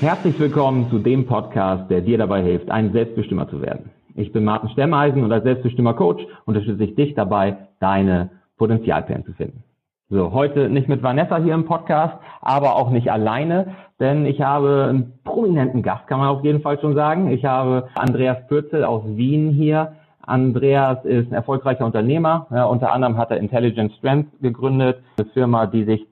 Herzlich willkommen zu dem Podcast, der dir dabei hilft, ein Selbstbestimmer zu werden. Ich bin Martin Stemmeisen und als Selbstbestimmer-Coach unterstütze ich dich dabei, deine Potenzialperlen zu finden. So, heute nicht mit Vanessa hier im Podcast, aber auch nicht alleine, denn ich habe einen prominenten Gast, kann man auf jeden Fall schon sagen. Ich habe Andreas Pürzel aus Wien hier. Andreas ist ein erfolgreicher Unternehmer. Ja, unter anderem hat er Intelligent Strength gegründet, eine Firma, die sich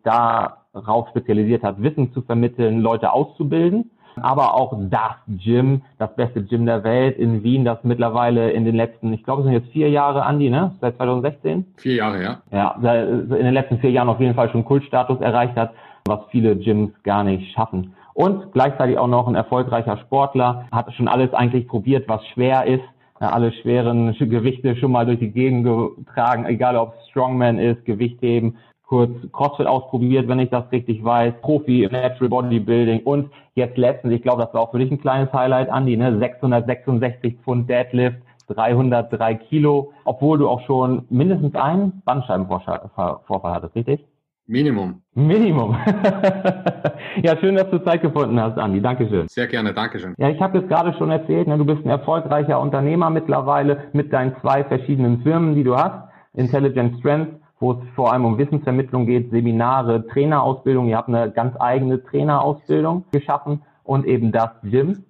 darauf spezialisiert hat, Wissen zu vermitteln, Leute auszubilden aber auch das Gym, das beste Gym der Welt in Wien, das mittlerweile in den letzten, ich glaube, es sind jetzt vier Jahre, Andi, ne? Seit 2016? Vier Jahre, ja. Ja, in den letzten vier Jahren auf jeden Fall schon Kultstatus erreicht hat, was viele Gyms gar nicht schaffen. Und gleichzeitig auch noch ein erfolgreicher Sportler, hat schon alles eigentlich probiert, was schwer ist. Ja, alle schweren Gewichte schon mal durch die Gegend getragen, egal ob Strongman ist, Gewichtheben, kurz CrossFit ausprobiert, wenn ich das richtig weiß, Profi im Natural Bodybuilding und jetzt letztens, ich glaube, das war auch für dich ein kleines Highlight, Andi, ne? 666 Pfund Deadlift, 303 Kilo, obwohl du auch schon mindestens einen Bandscheibenvorfall hattest, richtig? Minimum. Minimum. ja, schön, dass du Zeit gefunden hast, Andi. Dankeschön. Sehr gerne, Dankeschön. Ja, ich habe jetzt gerade schon erzählt, ne, du bist ein erfolgreicher Unternehmer mittlerweile mit deinen zwei verschiedenen Firmen, die du hast. Intelligent Strength wo es vor allem um Wissensvermittlung geht, Seminare, Trainerausbildung. Ihr habt eine ganz eigene Trainerausbildung geschaffen und eben das Gym.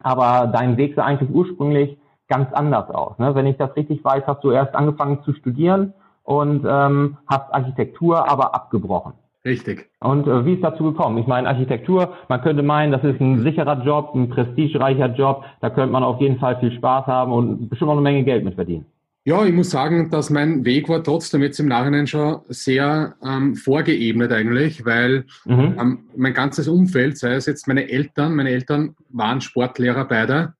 Aber dein Weg sah eigentlich ursprünglich ganz anders aus. Ne? Wenn ich das richtig weiß, hast du erst angefangen zu studieren und ähm, hast Architektur aber abgebrochen. Richtig. Und äh, wie ist dazu gekommen? Ich meine, Architektur, man könnte meinen, das ist ein sicherer Job, ein prestigereicher Job, da könnte man auf jeden Fall viel Spaß haben und bestimmt auch eine Menge Geld mit verdienen. Ja, ich muss sagen, dass mein Weg war trotzdem jetzt im Nachhinein schon sehr ähm, vorgeebnet eigentlich, weil mhm. ähm, mein ganzes Umfeld, sei es jetzt meine Eltern, meine Eltern waren Sportlehrer beide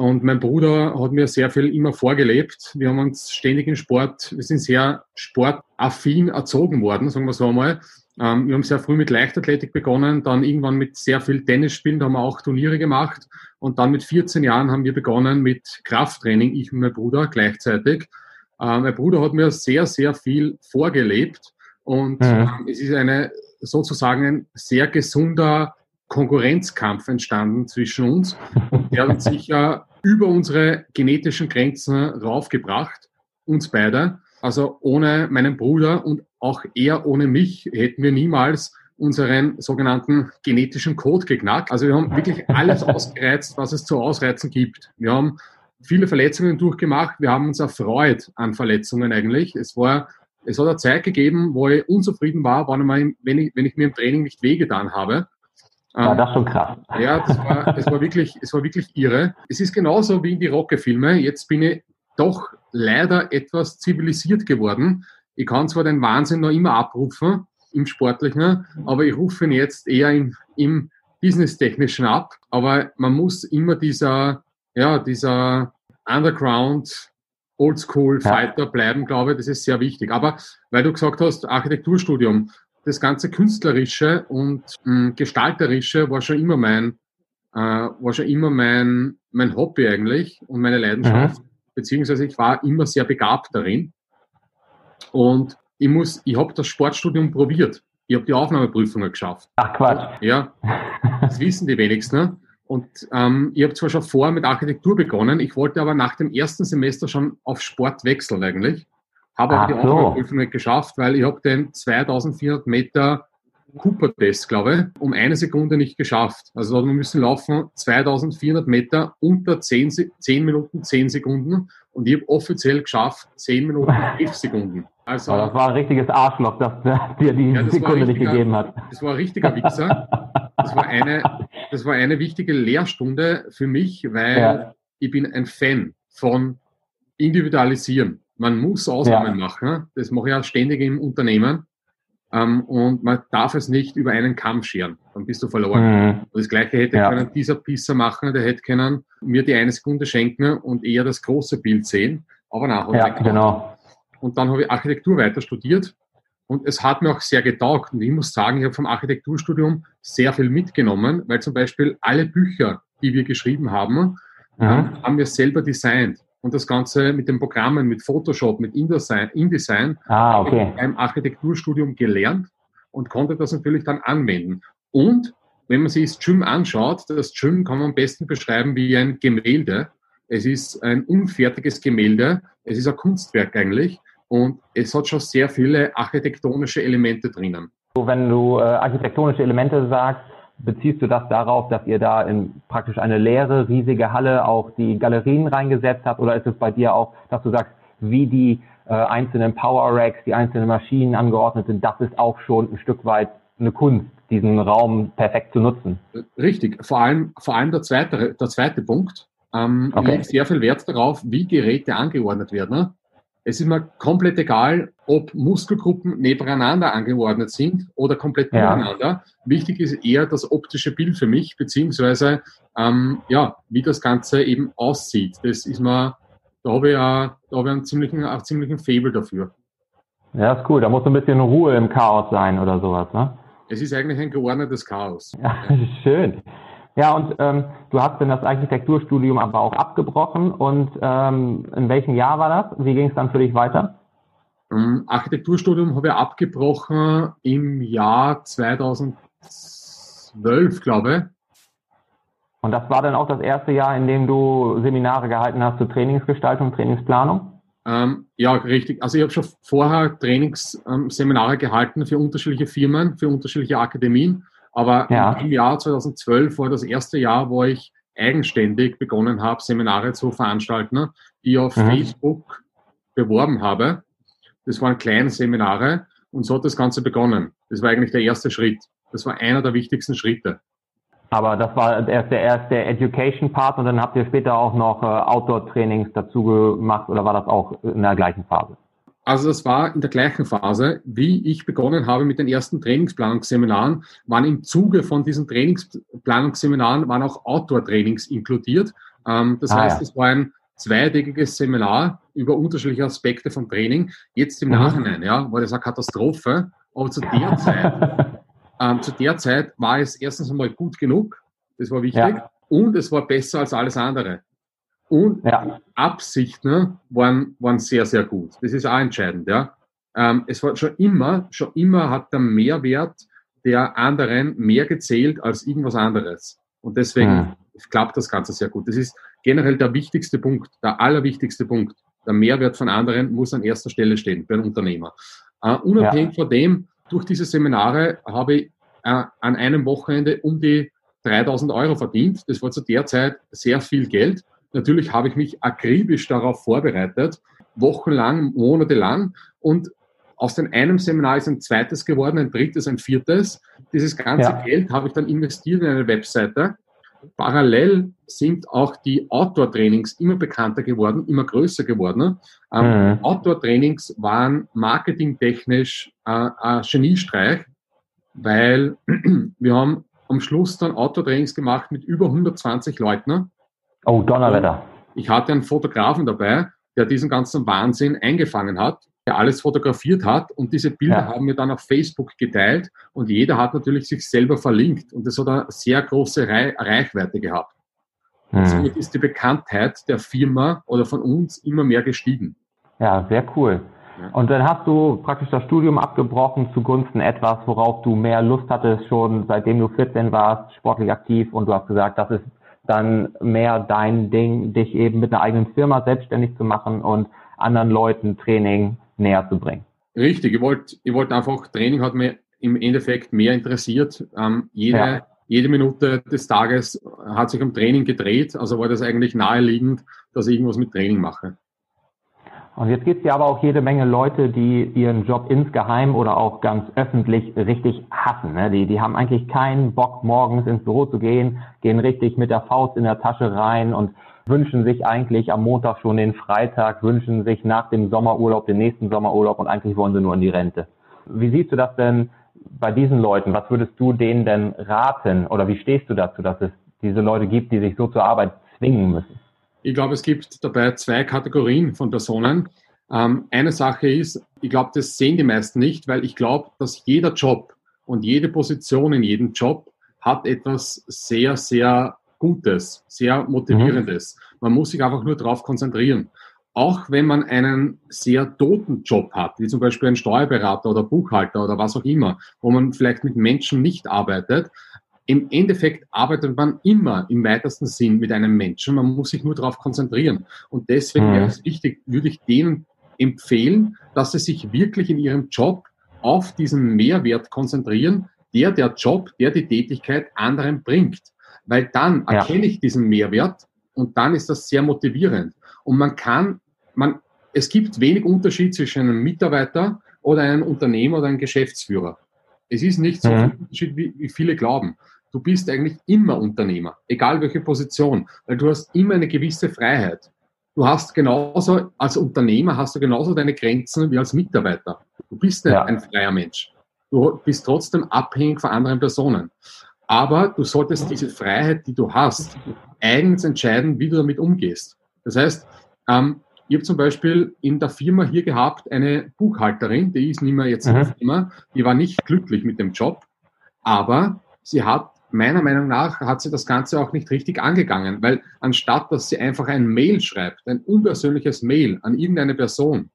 und mein Bruder hat mir sehr viel immer vorgelebt. Wir haben uns ständig in Sport, wir sind sehr sportaffin erzogen worden, sagen wir so einmal. Ähm, wir haben sehr früh mit Leichtathletik begonnen, dann irgendwann mit sehr viel Tennis spielen, da haben wir auch Turniere gemacht und dann mit 14 Jahren haben wir begonnen mit Krafttraining, ich und mein Bruder gleichzeitig. Äh, mein Bruder hat mir sehr, sehr viel vorgelebt und mhm. äh, es ist eine sozusagen ein sehr gesunder Konkurrenzkampf entstanden zwischen uns. Und der hat sich ja über unsere genetischen Grenzen raufgebracht, uns beide. Also ohne meinen Bruder und auch er ohne mich hätten wir niemals unseren sogenannten genetischen Code geknackt. Also wir haben wirklich alles ausgereizt, was es zu ausreizen gibt. Wir haben viele Verletzungen durchgemacht. Wir haben uns erfreut an Verletzungen eigentlich. Es war, es hat eine Zeit gegeben, wo ich unzufrieden war, wenn, ich, wenn ich mir im Training nicht wehgetan habe. War das schon krass. Ja, das war, es war wirklich, es war wirklich irre. Es ist genauso wie in die Rocke-Filme. Jetzt bin ich doch leider etwas zivilisiert geworden. Ich kann zwar den Wahnsinn noch immer abrufen, im Sportlichen, aber ich rufe ihn jetzt eher im, im Business-Technischen ab. Aber man muss immer dieser, ja, dieser Underground Oldschool-Fighter bleiben, glaube ich, das ist sehr wichtig. Aber weil du gesagt hast, Architekturstudium, das ganze Künstlerische und mh, hm, Gestalterische war schon immer mein, äh, war schon immer mein, mein Hobby eigentlich und meine Leidenschaft. Mhm. Beziehungsweise ich war immer sehr begabt darin. Und ich muss, ich habe das Sportstudium probiert. Ich habe die Aufnahmeprüfungen geschafft. Ach Quatsch. Ja, das wissen die wenigsten. Und ähm, ich habe zwar schon vorher mit Architektur begonnen, ich wollte aber nach dem ersten Semester schon auf Sport wechseln eigentlich. Habe aber die so. Aufnahmeprüfung nicht geschafft, weil ich habe den 2400 Meter Cooper-Test, glaube ich, um eine Sekunde nicht geschafft. Also wir müssen laufen 2400 Meter unter 10, 10 Minuten 10 Sekunden und ich habe offiziell geschafft 10 Minuten 11 Sekunden. Also, das war ein richtiges Arschloch, das dir die ja, Sekunde nicht gegeben hat. Das war ein richtiger Wichser. Das war eine, das war eine wichtige Lehrstunde für mich, weil ja. ich bin ein Fan von Individualisieren. Man muss Ausnahmen ja. machen. Das mache ich auch ständig im Unternehmen. Ähm, und man darf es nicht über einen Kamm scheren. Dann bist du verloren. Mhm. Das gleiche hätte ja. können dieser Pisser machen, der hätte können mir die eine Sekunde schenken und eher das große Bild sehen. Aber nach ja, genau. Und dann habe ich Architektur weiter studiert und es hat mir auch sehr getaugt. Und ich muss sagen, ich habe vom Architekturstudium sehr viel mitgenommen, weil zum Beispiel alle Bücher, die wir geschrieben haben, mhm. haben wir selber designt und das Ganze mit den Programmen, mit Photoshop, mit InDesign, InDesign ah, okay. beim Architekturstudium gelernt und konnte das natürlich dann anwenden. Und wenn man sich das Gym anschaut, das Gym kann man am besten beschreiben wie ein Gemälde. Es ist ein unfertiges Gemälde. Es ist ein Kunstwerk eigentlich. Und es hat schon sehr viele architektonische Elemente drinnen. Wenn du äh, architektonische Elemente sagst, beziehst du das darauf, dass ihr da in praktisch eine leere, riesige Halle auch die Galerien reingesetzt habt? Oder ist es bei dir auch, dass du sagst, wie die äh, einzelnen Power Racks, die einzelnen Maschinen angeordnet sind, das ist auch schon ein Stück weit eine Kunst, diesen Raum perfekt zu nutzen? Richtig. Vor allem, vor allem der zweite, der zweite Punkt. Ähm, okay. legt sehr viel Wert darauf, wie Geräte angeordnet werden. Ne? Es ist mir komplett egal, ob Muskelgruppen nebeneinander angeordnet sind oder komplett nebeneinander. Ja. Wichtig ist eher das optische Bild für mich, beziehungsweise ähm, ja, wie das Ganze eben aussieht. Das ist mir, da habe ich, auch, da habe ich einen ziemlichen, einen ziemlichen Fable dafür. Ja, ist cool. Da muss ein bisschen Ruhe im Chaos sein oder sowas, ne? Es ist eigentlich ein geordnetes Chaos. Ja, schön. Ja, und ähm, du hast dann das Architekturstudium aber auch abgebrochen. Und ähm, in welchem Jahr war das? Wie ging es dann für dich weiter? Ähm, Architekturstudium habe ich abgebrochen im Jahr 2012, glaube ich. Und das war dann auch das erste Jahr, in dem du Seminare gehalten hast zur Trainingsgestaltung, Trainingsplanung? Ähm, ja, richtig. Also ich habe schon vorher Trainingsseminare ähm, gehalten für unterschiedliche Firmen, für unterschiedliche Akademien. Aber ja. im Jahr 2012 war das erste Jahr, wo ich eigenständig begonnen habe, Seminare zu veranstalten, die ich auf mhm. Facebook beworben habe. Das waren kleine Seminare und so hat das Ganze begonnen. Das war eigentlich der erste Schritt. Das war einer der wichtigsten Schritte. Aber das war erst der erste Education-Part und dann habt ihr später auch noch äh, Outdoor-Trainings dazu gemacht oder war das auch in der gleichen Phase? Also das war in der gleichen Phase, wie ich begonnen habe mit den ersten Trainingsplanungsseminaren, waren im Zuge von diesen Trainingsplanungsseminaren waren auch Outdoor-Trainings inkludiert. Ähm, das ah, heißt, ja. es war ein zweitägiges Seminar über unterschiedliche Aspekte von Training. Jetzt im mhm. Nachhinein, ja, war das eine Katastrophe. Aber zu der Zeit, ähm, zu der Zeit war es erstens einmal gut genug. Das war wichtig. Ja. Und es war besser als alles andere. Und ja. Absichten waren, waren sehr, sehr gut. Das ist auch entscheidend. Ja. Ähm, es war schon immer, schon immer hat der Mehrwert der anderen mehr gezählt als irgendwas anderes. Und deswegen ja. klappt das Ganze sehr gut. Das ist generell der wichtigste Punkt, der allerwichtigste Punkt. Der Mehrwert von anderen muss an erster Stelle stehen bei einem Unternehmer. Uh, unabhängig ja. von dem, durch diese Seminare habe ich uh, an einem Wochenende um die 3000 Euro verdient. Das war zu der Zeit sehr viel Geld. Natürlich habe ich mich akribisch darauf vorbereitet, wochenlang, monatelang und aus dem einem Seminar ist ein zweites geworden, ein drittes, ein viertes. Dieses ganze ja. Geld habe ich dann investiert in eine Webseite. Parallel sind auch die Outdoor-Trainings immer bekannter geworden, immer größer geworden. Ähm, mhm. Outdoor-Trainings waren marketingtechnisch äh, ein Geniestreich, weil wir haben am Schluss dann Outdoor-Trainings gemacht mit über 120 Leuten. Oh, Donnerwetter. Ich hatte einen Fotografen dabei, der diesen ganzen Wahnsinn eingefangen hat, der alles fotografiert hat und diese Bilder ja. haben wir dann auf Facebook geteilt und jeder hat natürlich sich selber verlinkt und das hat eine sehr große Reichweite gehabt. Hm. Somit ist die Bekanntheit der Firma oder von uns immer mehr gestiegen. Ja, sehr cool. Und dann hast du praktisch das Studium abgebrochen zugunsten etwas, worauf du mehr Lust hattest, schon seitdem du 14 warst, sportlich aktiv und du hast gesagt, das ist dann mehr dein Ding, dich eben mit einer eigenen Firma selbstständig zu machen und anderen Leuten Training näher zu bringen. Richtig, ich wollte ich wollt einfach, Training hat mir im Endeffekt mehr interessiert. Ähm, jede, ja. jede Minute des Tages hat sich um Training gedreht, also war das eigentlich naheliegend, dass ich irgendwas mit Training mache. Und jetzt gibt es ja aber auch jede Menge Leute, die ihren Job insgeheim oder auch ganz öffentlich richtig hassen. Ne? Die, die haben eigentlich keinen Bock, morgens ins Büro zu gehen, gehen richtig mit der Faust in der Tasche rein und wünschen sich eigentlich am Montag schon den Freitag, wünschen sich nach dem Sommerurlaub den nächsten Sommerurlaub und eigentlich wollen sie nur in die Rente. Wie siehst du das denn bei diesen Leuten? Was würdest du denen denn raten oder wie stehst du dazu, dass es diese Leute gibt, die sich so zur Arbeit zwingen müssen? Ich glaube, es gibt dabei zwei Kategorien von Personen. Ähm, eine Sache ist, ich glaube, das sehen die meisten nicht, weil ich glaube, dass jeder Job und jede Position in jedem Job hat etwas sehr, sehr Gutes, sehr Motivierendes. Mhm. Man muss sich einfach nur darauf konzentrieren. Auch wenn man einen sehr toten Job hat, wie zum Beispiel ein Steuerberater oder Buchhalter oder was auch immer, wo man vielleicht mit Menschen nicht arbeitet, im Endeffekt arbeitet man immer im weitesten Sinn mit einem Menschen. Man muss sich nur darauf konzentrieren. Und deswegen mhm. wäre es wichtig, würde ich denen empfehlen, dass sie sich wirklich in ihrem Job auf diesen Mehrwert konzentrieren, der der Job, der die Tätigkeit anderen bringt. Weil dann ja. erkenne ich diesen Mehrwert und dann ist das sehr motivierend. Und man kann, man, es gibt wenig Unterschied zwischen einem Mitarbeiter oder einem Unternehmer oder einem Geschäftsführer. Es ist nicht so mhm. viel Unterschied, wie, wie viele glauben. Du bist eigentlich immer Unternehmer, egal welche Position, weil du hast immer eine gewisse Freiheit. Du hast genauso, als Unternehmer hast du genauso deine Grenzen wie als Mitarbeiter. Du bist nicht ja. ein freier Mensch. Du bist trotzdem abhängig von anderen Personen. Aber du solltest diese Freiheit, die du hast, eigens entscheiden, wie du damit umgehst. Das heißt, ähm, ich habe zum Beispiel in der Firma hier gehabt eine Buchhalterin, die ist nicht mehr jetzt in der mhm. Firma, die war nicht glücklich mit dem Job, aber sie hat meiner Meinung nach hat sie das Ganze auch nicht richtig angegangen, weil anstatt dass sie einfach ein Mail schreibt, ein unpersönliches Mail an irgendeine Person,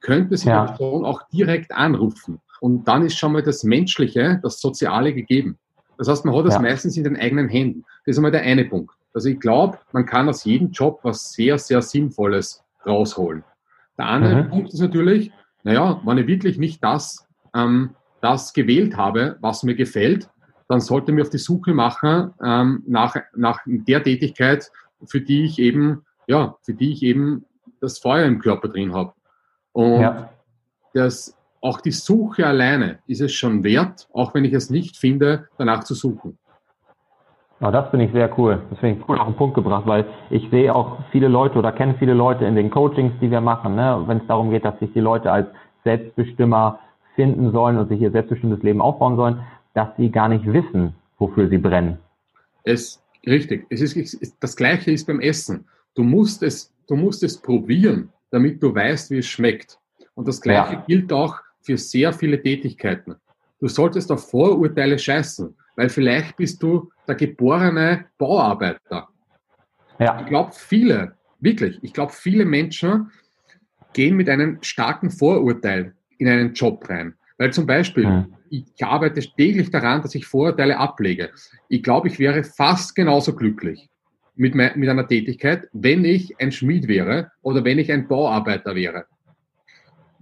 könnte sie ja. die Person auch direkt anrufen. Und dann ist schon mal das Menschliche, das Soziale gegeben. Das heißt, man hat das ja. meistens in den eigenen Händen. Das ist einmal der eine Punkt. Also ich glaube, man kann aus jedem Job was sehr, sehr Sinnvolles rausholen. Der andere mhm. Punkt ist natürlich, naja, wenn ich wirklich nicht das, ähm, das gewählt habe, was mir gefällt, dann sollte ich mir auf die Suche machen ähm, nach, nach der Tätigkeit, für die ich eben, ja, für die ich eben das Feuer im Körper drin habe. Und ja. das, auch die Suche alleine ist es schon wert, auch wenn ich es nicht finde, danach zu suchen. Ja, das finde ich sehr cool. Das finde ich cool auf den Punkt gebracht, weil ich sehe auch viele Leute oder kenne viele Leute in den Coachings, die wir machen, ne, wenn es darum geht, dass sich die Leute als Selbstbestimmer finden sollen und sich ihr selbstbestimmtes Leben aufbauen sollen, dass sie gar nicht wissen, wofür sie brennen. Es, richtig. Es ist, das Gleiche ist beim Essen. Du musst es, du musst es probieren, damit du weißt, wie es schmeckt. Und das Gleiche ja. gilt auch für sehr viele Tätigkeiten. Du solltest auf Vorurteile scheißen, weil vielleicht bist du der geborene Bauarbeiter. Ja. Ich glaube, viele, wirklich, ich glaube, viele Menschen gehen mit einem starken Vorurteil in einen Job rein. Weil zum Beispiel, ich, ich arbeite täglich daran, dass ich Vorurteile ablege. Ich glaube, ich wäre fast genauso glücklich mit, mit einer Tätigkeit, wenn ich ein Schmied wäre oder wenn ich ein Bauarbeiter wäre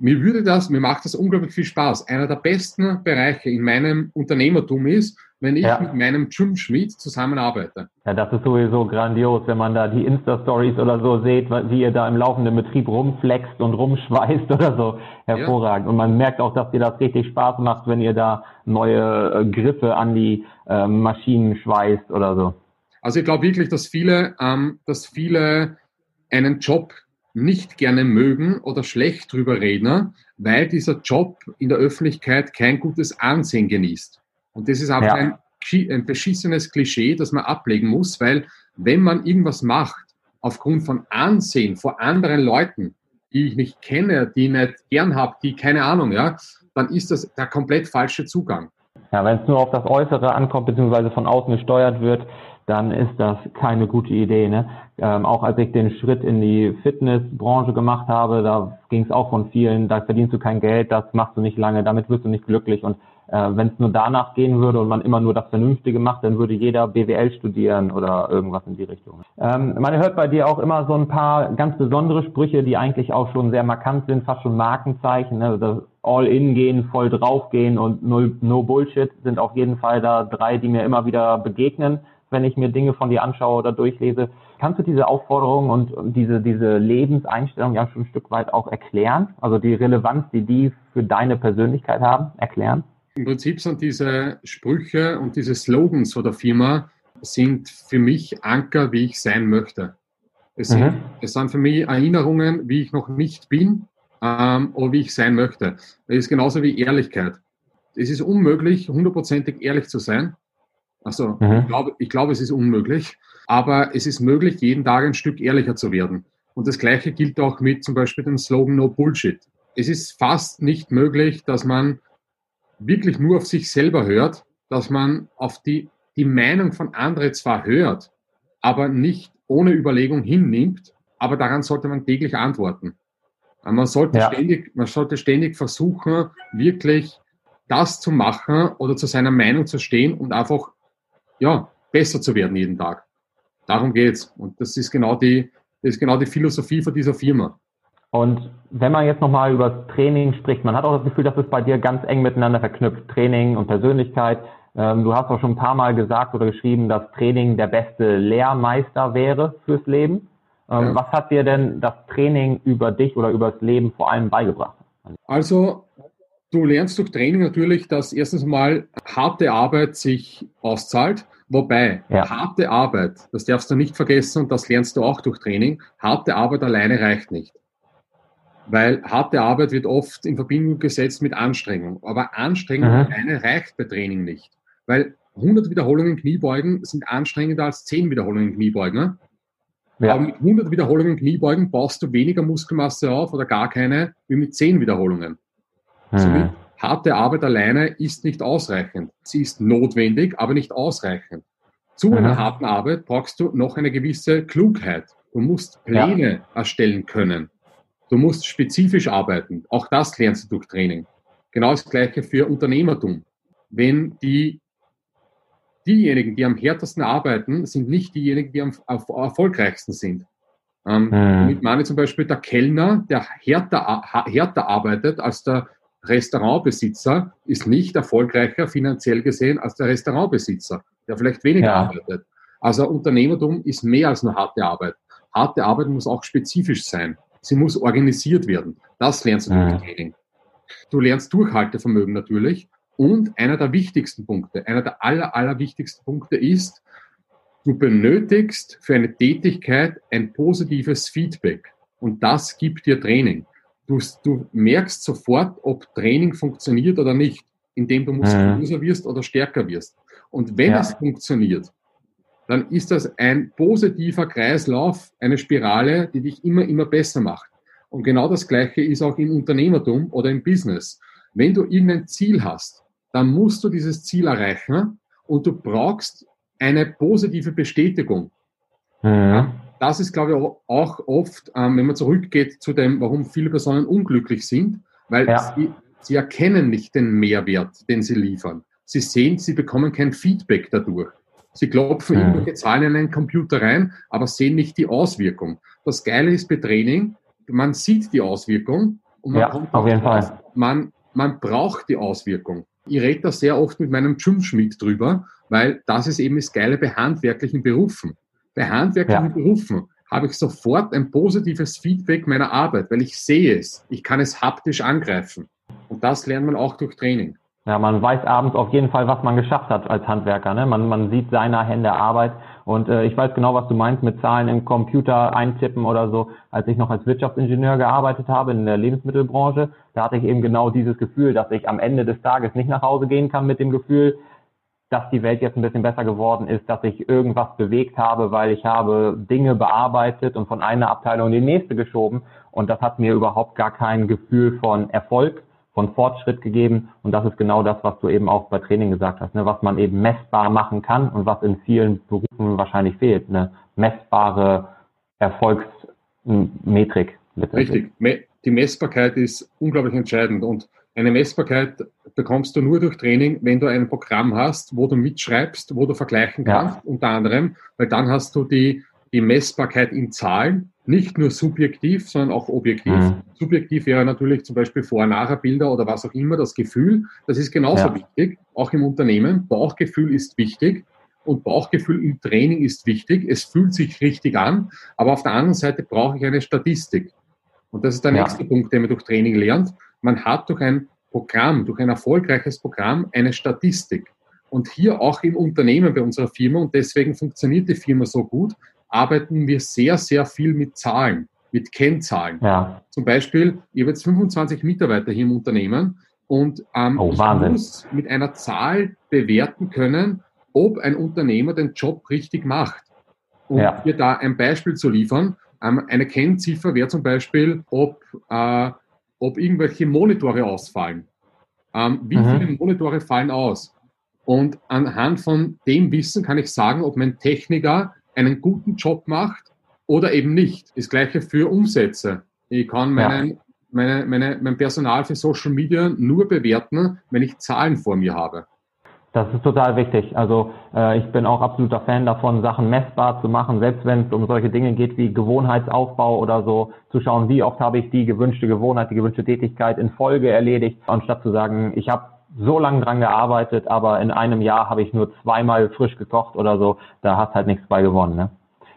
mir würde das, mir macht das unglaublich viel Spaß. Einer der besten Bereiche in meinem Unternehmertum ist, wenn ich ja. mit meinem Jim Schmidt zusammenarbeite. Ja, das ist sowieso grandios, wenn man da die Insta-Stories oder so seht, wie ihr da im laufenden Betrieb rumflext und rumschweißt oder so. Hervorragend. Ja. Und man merkt auch, dass dir das richtig Spaß macht, wenn ihr da neue äh, Griffe an die äh, Maschinen schweißt oder so. Also ich glaube wirklich, dass viele, ähm, dass viele einen Job nicht gerne mögen oder schlecht drüber reden, weil dieser Job in der Öffentlichkeit kein gutes Ansehen genießt. Und das ist einfach ja. ein, ein beschissenes Klischee, das man ablegen muss, weil wenn man irgendwas macht, aufgrund von Ansehen vor anderen Leuten, die ich nicht kenne, die ich nicht gern habe, die keine Ahnung, ja, dann ist das der komplett falsche Zugang. Ja, wenn es nur auf das Äußere ankommt, beziehungsweise von außen gesteuert wird, dann ist das keine gute Idee. Ne? Ähm, auch als ich den Schritt in die Fitnessbranche gemacht habe, da ging es auch von vielen, da verdienst du kein Geld, das machst du nicht lange, damit wirst du nicht glücklich. Und äh, wenn es nur danach gehen würde und man immer nur das Vernünftige macht, dann würde jeder BWL studieren oder irgendwas in die Richtung. Ähm, man hört bei dir auch immer so ein paar ganz besondere Sprüche, die eigentlich auch schon sehr markant sind, fast schon Markenzeichen. Ne? Das All-in gehen, voll drauf gehen und no, no Bullshit sind auf jeden Fall da drei, die mir immer wieder begegnen wenn ich mir Dinge von dir anschaue oder durchlese. Kannst du diese Aufforderung und diese, diese Lebenseinstellung ja schon ein Stück weit auch erklären? Also die Relevanz, die die für deine Persönlichkeit haben, erklären? Im Prinzip sind diese Sprüche und diese Slogans von der Firma sind für mich Anker, wie ich sein möchte. Es sind, mhm. es sind für mich Erinnerungen, wie ich noch nicht bin ähm, oder wie ich sein möchte. Es ist genauso wie Ehrlichkeit. Es ist unmöglich, hundertprozentig ehrlich zu sein. Also mhm. ich, glaube, ich glaube, es ist unmöglich, aber es ist möglich, jeden Tag ein Stück ehrlicher zu werden. Und das Gleiche gilt auch mit zum Beispiel dem Slogan No Bullshit. Es ist fast nicht möglich, dass man wirklich nur auf sich selber hört, dass man auf die, die Meinung von anderen zwar hört, aber nicht ohne Überlegung hinnimmt, aber daran sollte man täglich antworten. Man sollte, ja. ständig, man sollte ständig versuchen, wirklich das zu machen oder zu seiner Meinung zu stehen und einfach ja, besser zu werden jeden Tag. Darum geht's. Und das ist genau die, das ist genau die Philosophie von dieser Firma. Und wenn man jetzt nochmal über das Training spricht, man hat auch das Gefühl, dass es bei dir ganz eng miteinander verknüpft, Training und Persönlichkeit. Ähm, du hast auch schon ein paar Mal gesagt oder geschrieben, dass Training der beste Lehrmeister wäre fürs Leben. Ähm, ja. Was hat dir denn das Training über dich oder über das Leben vor allem beigebracht? Also, du lernst durch Training natürlich, dass erstens mal harte Arbeit sich auszahlt. Wobei, ja. harte Arbeit, das darfst du nicht vergessen und das lernst du auch durch Training, harte Arbeit alleine reicht nicht. Weil harte Arbeit wird oft in Verbindung gesetzt mit Anstrengung. Aber Anstrengung mhm. alleine reicht bei Training nicht. Weil 100 Wiederholungen Kniebeugen sind anstrengender als 10 Wiederholungen Kniebeugen. Ne? Ja. Aber mit 100 Wiederholungen Kniebeugen baust du weniger Muskelmasse auf oder gar keine wie mit 10 Wiederholungen. Mhm. Somit harte Arbeit alleine ist nicht ausreichend. Sie ist notwendig, aber nicht ausreichend. Zu mhm. einer harten Arbeit brauchst du noch eine gewisse Klugheit. Du musst Pläne ja. erstellen können. Du musst spezifisch arbeiten. Auch das lernst du durch Training. Genau das Gleiche für Unternehmertum. Wenn die, diejenigen, die am härtesten arbeiten, sind nicht diejenigen, die am erfolgreichsten sind. Ähm, mhm. Damit meine zum Beispiel der Kellner, der härter, härter arbeitet als der Restaurantbesitzer, ist nicht erfolgreicher finanziell gesehen als der Restaurantbesitzer, der vielleicht weniger ja. arbeitet. Also Unternehmertum ist mehr als nur harte Arbeit. Harte Arbeit muss auch spezifisch sein. Sie muss organisiert werden. Das lernst du durch Training. Du lernst Durchhaltevermögen natürlich. Und einer der wichtigsten Punkte, einer der aller, aller wichtigsten Punkte ist, du benötigst für eine Tätigkeit ein positives Feedback. Und das gibt dir Training. Du, du merkst sofort, ob Training funktioniert oder nicht, indem du muskulöser wirst oder stärker wirst. Und wenn ja. es funktioniert, dann ist das ein positiver Kreislauf, eine Spirale, die dich immer, immer besser macht. Und genau das Gleiche ist auch im Unternehmertum oder im Business. Wenn du irgendein Ziel hast, dann musst du dieses Ziel erreichen und du brauchst eine positive Bestätigung. Mhm. Das ist, glaube ich, auch oft, ähm, wenn man zurückgeht zu dem, warum viele Personen unglücklich sind, weil ja. sie, sie erkennen nicht den Mehrwert, den sie liefern. Sie sehen, sie bekommen kein Feedback dadurch. Sie klopfen mhm. irgendwelche Zahlen in einen Computer rein, aber sehen nicht die Auswirkung. Das Geile ist bei Training, man sieht die Auswirkung und man ja, kommt auf jeden Fall. Man, man braucht die Auswirkung. Ich rede da sehr oft mit meinem Gymschmied drüber, weil das ist eben das Geile bei handwerklichen Berufen. Bei handwerklichen ja. Berufen habe ich sofort ein positives Feedback meiner Arbeit, weil ich sehe es. Ich kann es haptisch angreifen. Und das lernt man auch durch Training. Ja, man weiß abends auf jeden Fall, was man geschafft hat als Handwerker. Ne? Man, man sieht seiner Hände Arbeit und äh, ich weiß genau, was du meinst mit Zahlen im Computer eintippen oder so. Als ich noch als Wirtschaftsingenieur gearbeitet habe in der Lebensmittelbranche, da hatte ich eben genau dieses Gefühl, dass ich am Ende des Tages nicht nach Hause gehen kann mit dem Gefühl, dass die Welt jetzt ein bisschen besser geworden ist, dass ich irgendwas bewegt habe, weil ich habe Dinge bearbeitet und von einer Abteilung in die nächste geschoben und das hat mir überhaupt gar kein Gefühl von Erfolg von Fortschritt gegeben. Und das ist genau das, was du eben auch bei Training gesagt hast, ne? was man eben messbar machen kann und was in vielen Berufen wahrscheinlich fehlt. Eine messbare Erfolgsmetrik. Richtig. Die Messbarkeit ist unglaublich entscheidend. Und eine Messbarkeit bekommst du nur durch Training, wenn du ein Programm hast, wo du mitschreibst, wo du vergleichen kannst, ja. unter anderem, weil dann hast du die, die Messbarkeit in Zahlen nicht nur subjektiv, sondern auch objektiv. Mhm. Subjektiv wäre natürlich zum Beispiel Vor-Nachher-Bilder oder was auch immer, das Gefühl. Das ist genauso ja. wichtig, auch im Unternehmen. Bauchgefühl ist wichtig und Bauchgefühl im Training ist wichtig. Es fühlt sich richtig an, aber auf der anderen Seite brauche ich eine Statistik. Und das ist der ja. nächste Punkt, den man durch Training lernt. Man hat durch ein Programm, durch ein erfolgreiches Programm eine Statistik. Und hier auch im Unternehmen bei unserer Firma, und deswegen funktioniert die Firma so gut, arbeiten wir sehr, sehr viel mit Zahlen, mit Kennzahlen. Ja. Zum Beispiel, ich habe jetzt 25 Mitarbeiter hier im Unternehmen und ähm, oh, ich muss mit einer Zahl bewerten können, ob ein Unternehmer den Job richtig macht. Um ja. hier da ein Beispiel zu liefern, ähm, eine Kennziffer wäre zum Beispiel, ob, äh, ob irgendwelche Monitore ausfallen. Ähm, wie mhm. viele Monitore fallen aus? Und anhand von dem Wissen kann ich sagen, ob mein Techniker einen guten Job macht oder eben nicht. Das gleiche für Umsätze. Ich kann meinen, ja. meine, meine, mein Personal für Social Media nur bewerten, wenn ich Zahlen vor mir habe. Das ist total wichtig. Also äh, ich bin auch absoluter Fan davon, Sachen messbar zu machen, selbst wenn es um solche Dinge geht wie Gewohnheitsaufbau oder so, zu schauen, wie oft habe ich die gewünschte Gewohnheit, die gewünschte Tätigkeit in Folge erledigt, anstatt zu sagen, ich habe so lange dran gearbeitet, aber in einem Jahr habe ich nur zweimal frisch gekocht oder so, da hast halt nichts bei gewonnen. Ne?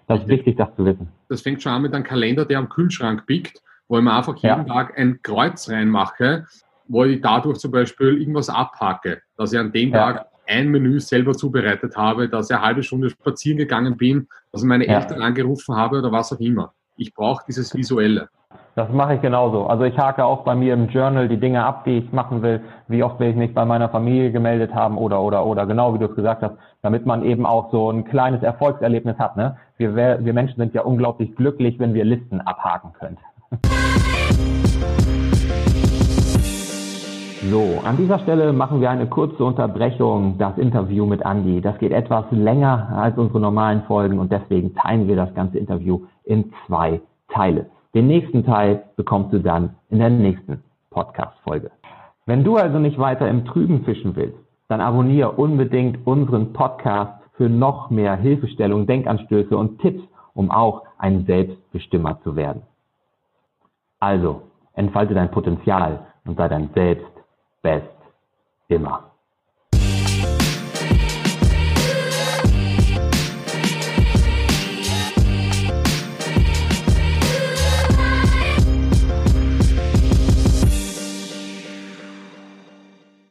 Das ist wichtig, das zu wissen. Das fängt schon an mit einem Kalender, der am Kühlschrank biegt, wo ich mir einfach jeden ja. Tag ein Kreuz reinmache wo ich dadurch zum Beispiel irgendwas abhacke, dass ich an dem ja. Tag ein Menü selber zubereitet habe, dass ich eine halbe Stunde spazieren gegangen bin, dass ich meine ja. Eltern angerufen habe oder was auch immer. Ich brauche dieses Visuelle. Das mache ich genauso. Also ich hake auch bei mir im Journal die Dinge ab, die ich machen will. Wie oft will ich mich bei meiner Familie gemeldet haben oder oder oder genau wie du es gesagt hast, damit man eben auch so ein kleines Erfolgserlebnis hat. Ne? Wir, wir Menschen sind ja unglaublich glücklich, wenn wir Listen abhaken können. So, an dieser Stelle machen wir eine kurze Unterbrechung, das Interview mit Andy. Das geht etwas länger als unsere normalen Folgen und deswegen teilen wir das ganze Interview in zwei Teile. Den nächsten Teil bekommst du dann in der nächsten Podcast-Folge. Wenn du also nicht weiter im Trüben fischen willst, dann abonniere unbedingt unseren Podcast für noch mehr Hilfestellung, Denkanstöße und Tipps, um auch ein Selbstbestimmer zu werden. Also, entfalte dein Potenzial und sei dein Selbst Best immer.